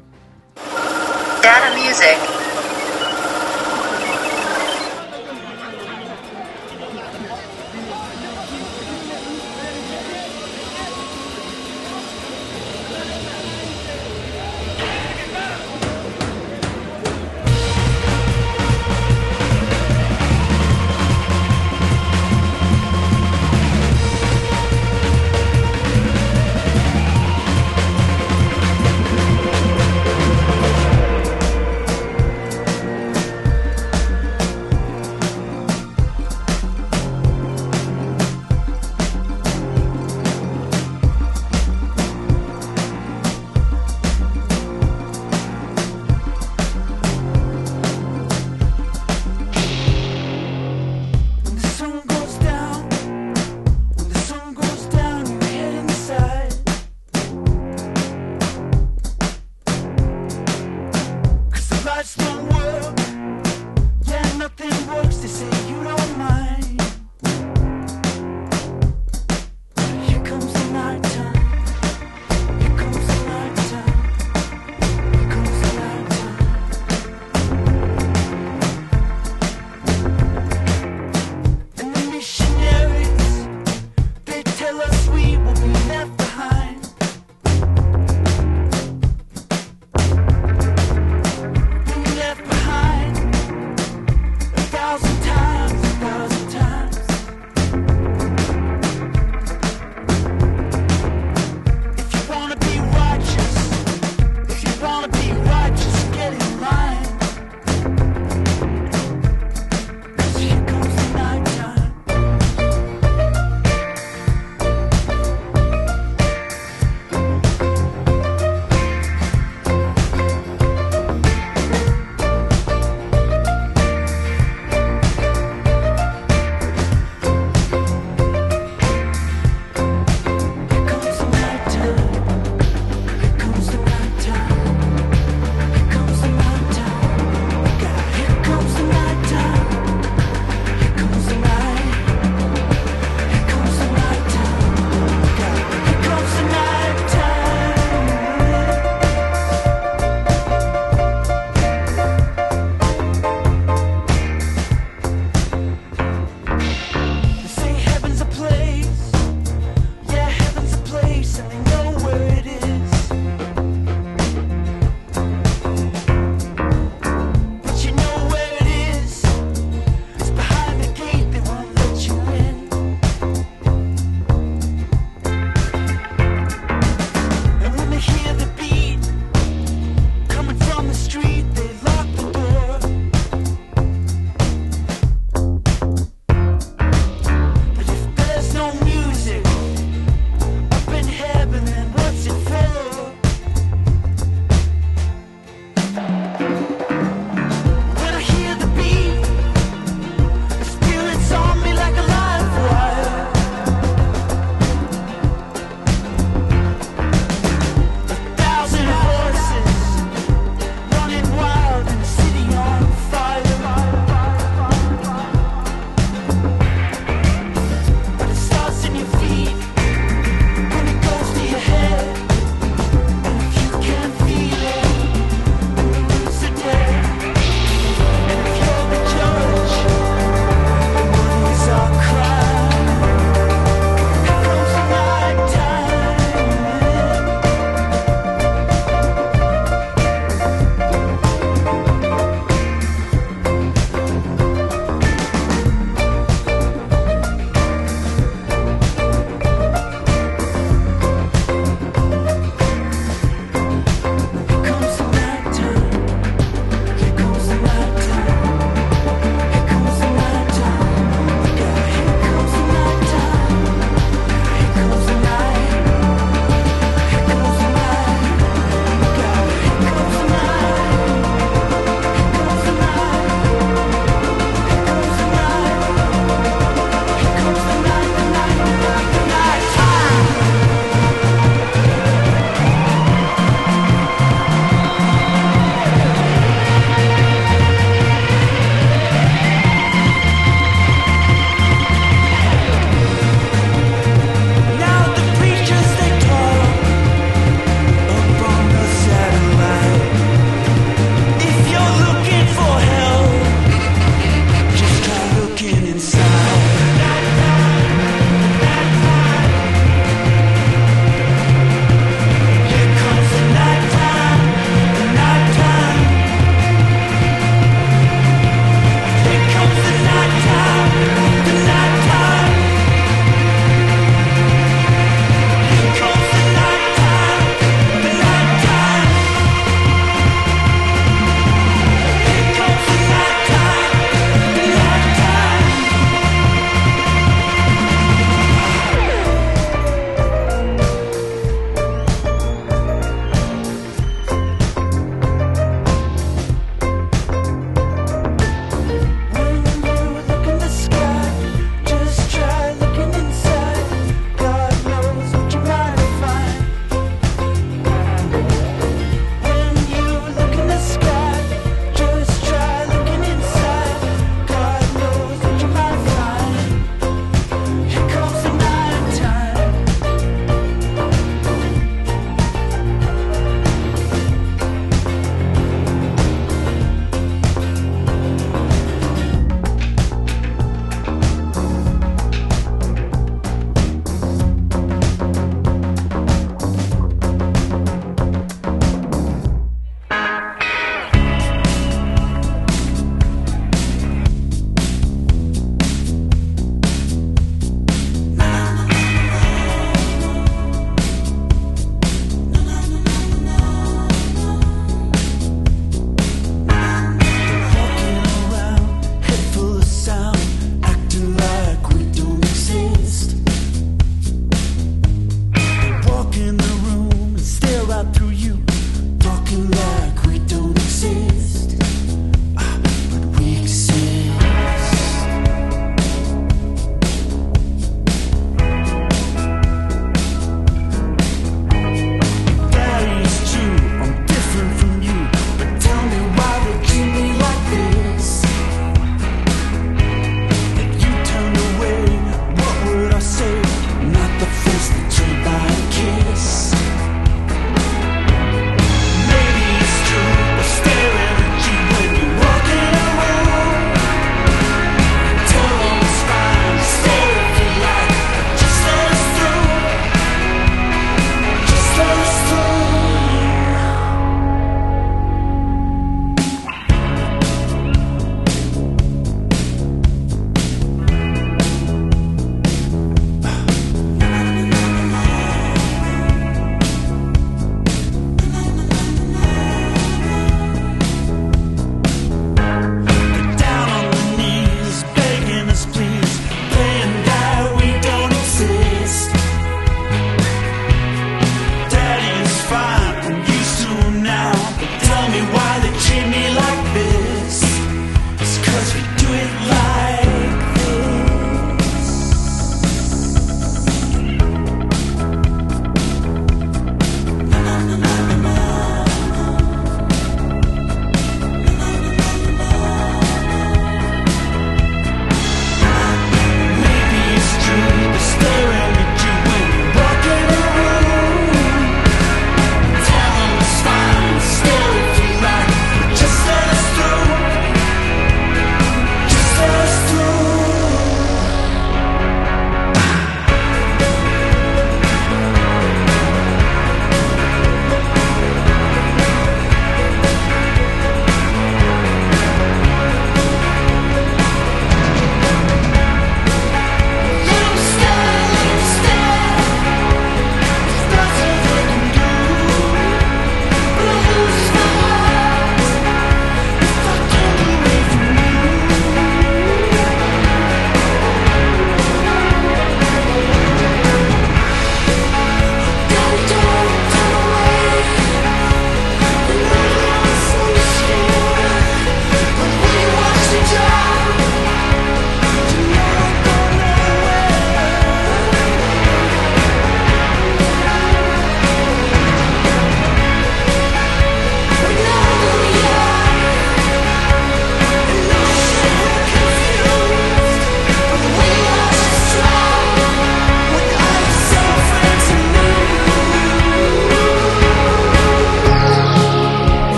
Data Music.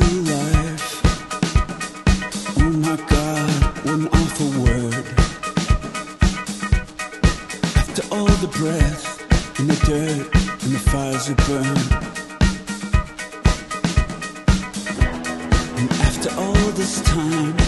life. Oh my God, what an awful word. After all the breath and the dirt and the fires that burn. And after all this time.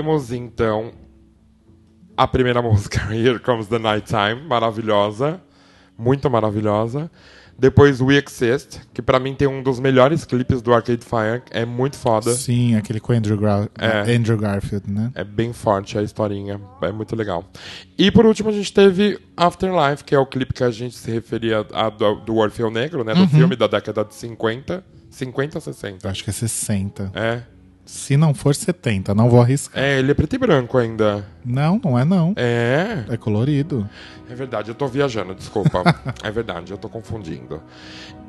Ouvimos então a primeira música, Here Comes the Nighttime, maravilhosa, muito maravilhosa. Depois We Exist, que pra mim tem um dos melhores clipes do Arcade Fire, é muito foda. Sim, aquele com Andrew, Gra É. Andrew Garfield, né? É bem forte a historinha, é muito legal. E por último a gente teve Afterlife, que é o clipe que a gente se referia a, do, do Orfeu Negro, né? Do filme da década de 50. 50 ou 60? Acho que é 60. É. Se não for 70, não vou arriscar. É, ele é preto e branco ainda. Não, não é não. É. É colorido. É verdade, eu tô viajando, desculpa. é verdade, eu tô confundindo.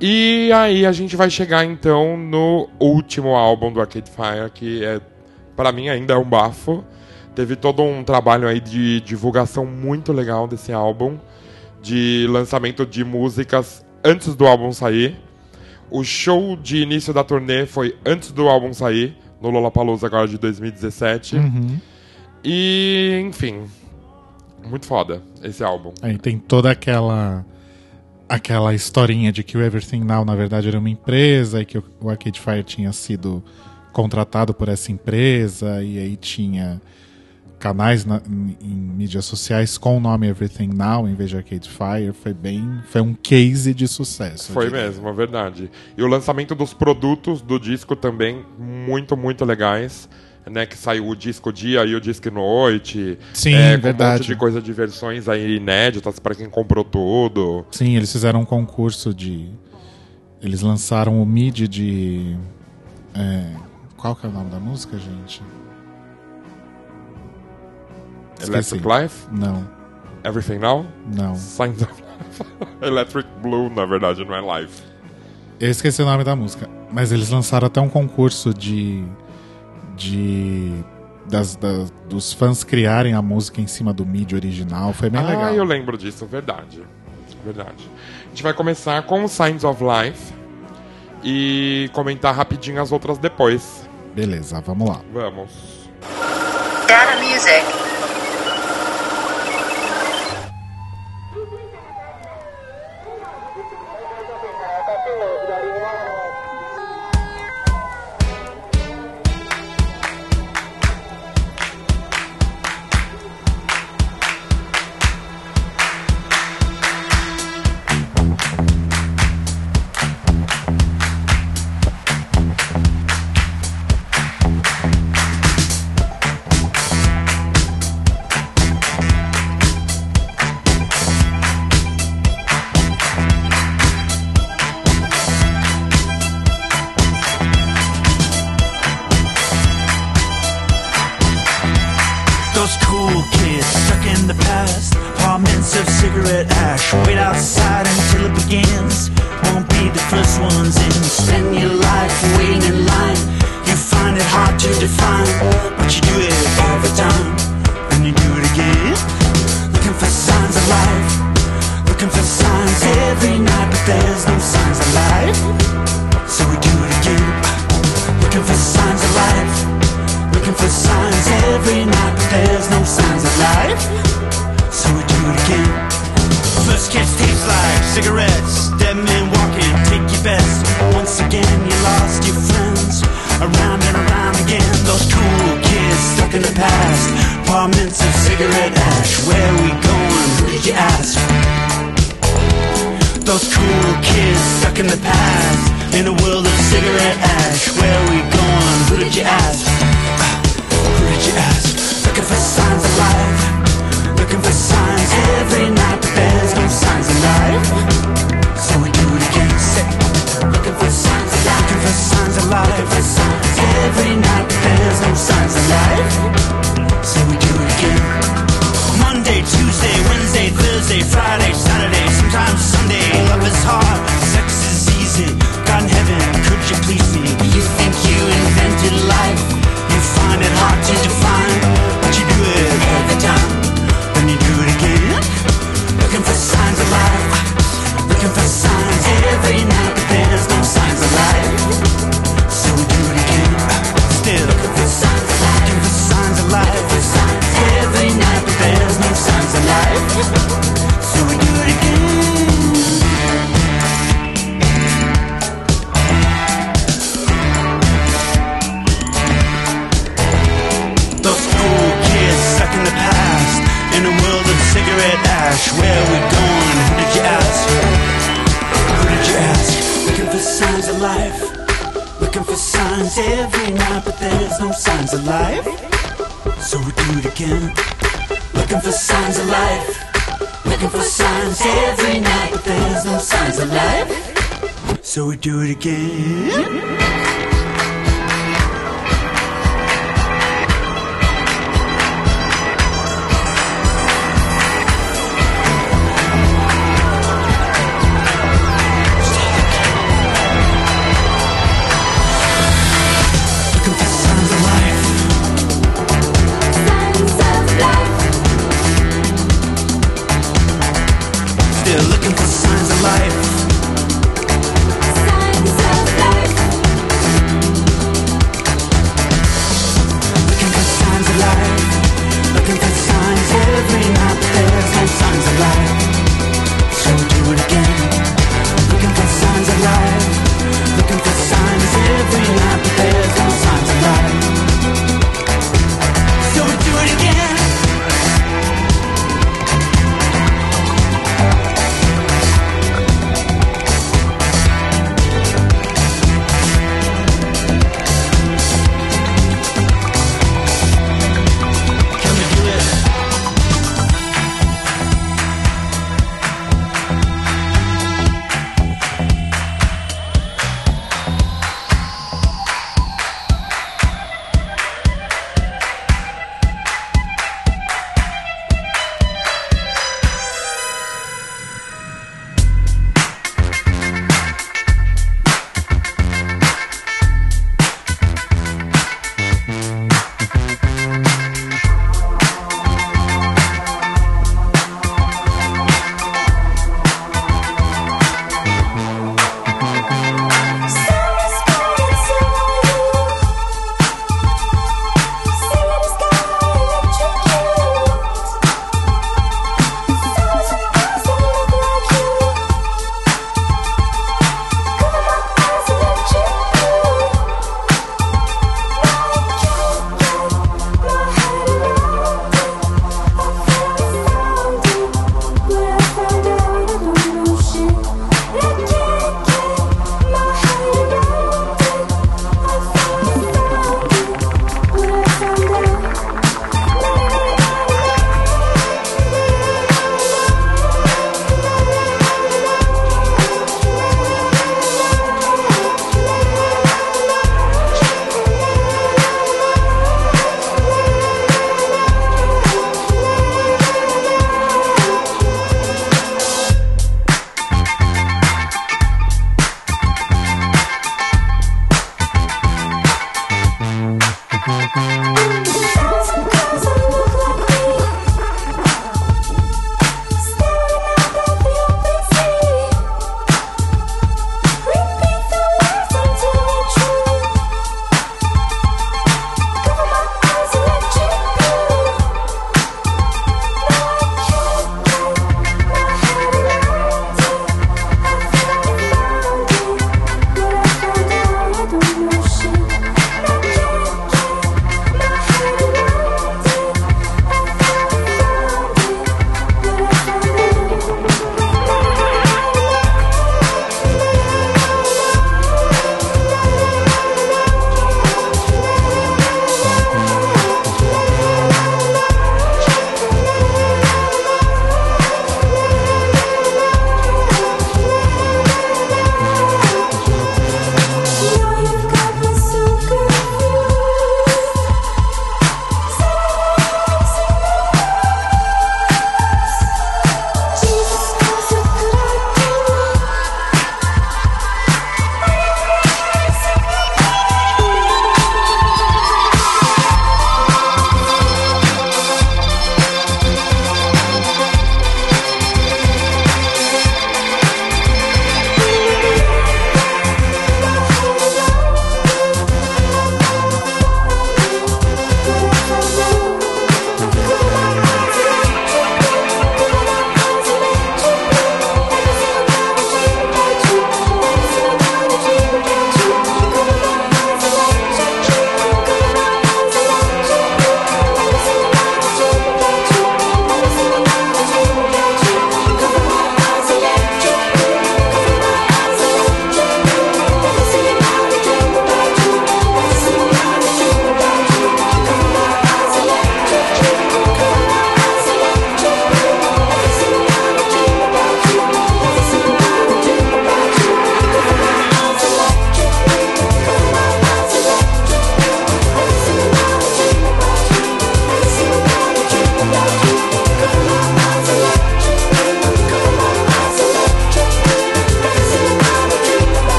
E aí a gente vai chegar então no último álbum do Arcade Fire, que é para mim ainda é um bafo. Teve todo um trabalho aí de divulgação muito legal desse álbum, de lançamento de músicas antes do álbum sair. O show de início da turnê foi antes do álbum sair, no Lollapalooza agora de 2017. E, enfim, muito foda esse álbum. Aí tem toda aquela aquela historinha de que o Everything Now na verdade era uma empresa e que o Arcade Fire tinha sido contratado por essa empresa e aí tinha canais na- em, em mídias sociais com o nome Everything Now em vez de Arcade Fire foi bem foi um case de sucesso Foi mesmo, é verdade. E o lançamento dos produtos do disco também, muito, muito legais. Né, que saiu o disco dia e o disco noite. Sim, é, verdade. um monte de coisa de versões aí inéditas para quem comprou tudo. Sim, eles fizeram um concurso de. Eles lançaram o MIDI de. é, Qual que é o nome da música, gente? Esqueci. Electric Life, Não, Everything Now, não. Signs of Life. Electric Blue, na verdade, não é Life. Eu esqueci o nome da música. Mas eles lançaram até um concurso de. de. Das, das- dos fãs criarem a música em cima do MIDI original. Foi bem ah, legal. eu lembro disso, verdade. Verdade. A gente vai começar com Signs of Life e comentar rapidinho as outras depois. Beleza, vamos lá. Vamos. Data music.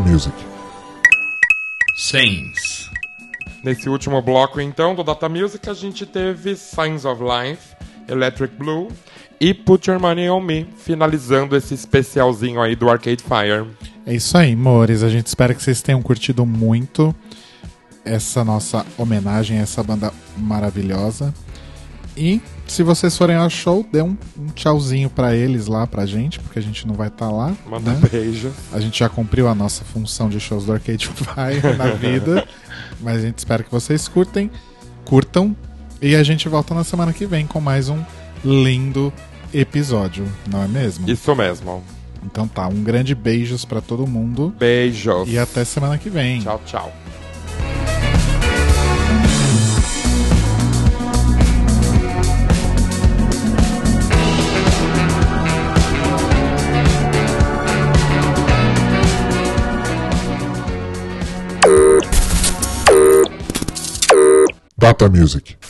Music. Saints. Nesse último bloco, então, do Data Music, a gente teve Signs of Life, Electric Blue e Put Your Money on Me, finalizando esse especialzinho aí do Arcade Fire. É isso aí, amores. A gente espera que vocês tenham curtido muito essa nossa homenagem a essa banda maravilhosa. E se vocês forem ao show, dê um, um tchauzinho pra eles lá, pra gente, porque a gente não vai estar lá. Manda né? um beijo. A gente já cumpriu a nossa função de shows do Arcade Fire na vida. Mas a gente espera que vocês curtem, curtam. E a gente volta na semana que vem com mais um lindo episódio, não é mesmo? Isso mesmo. Então tá, um grande beijos pra todo mundo Beijos. e até semana que vem. Tchau, tchau. Data Music.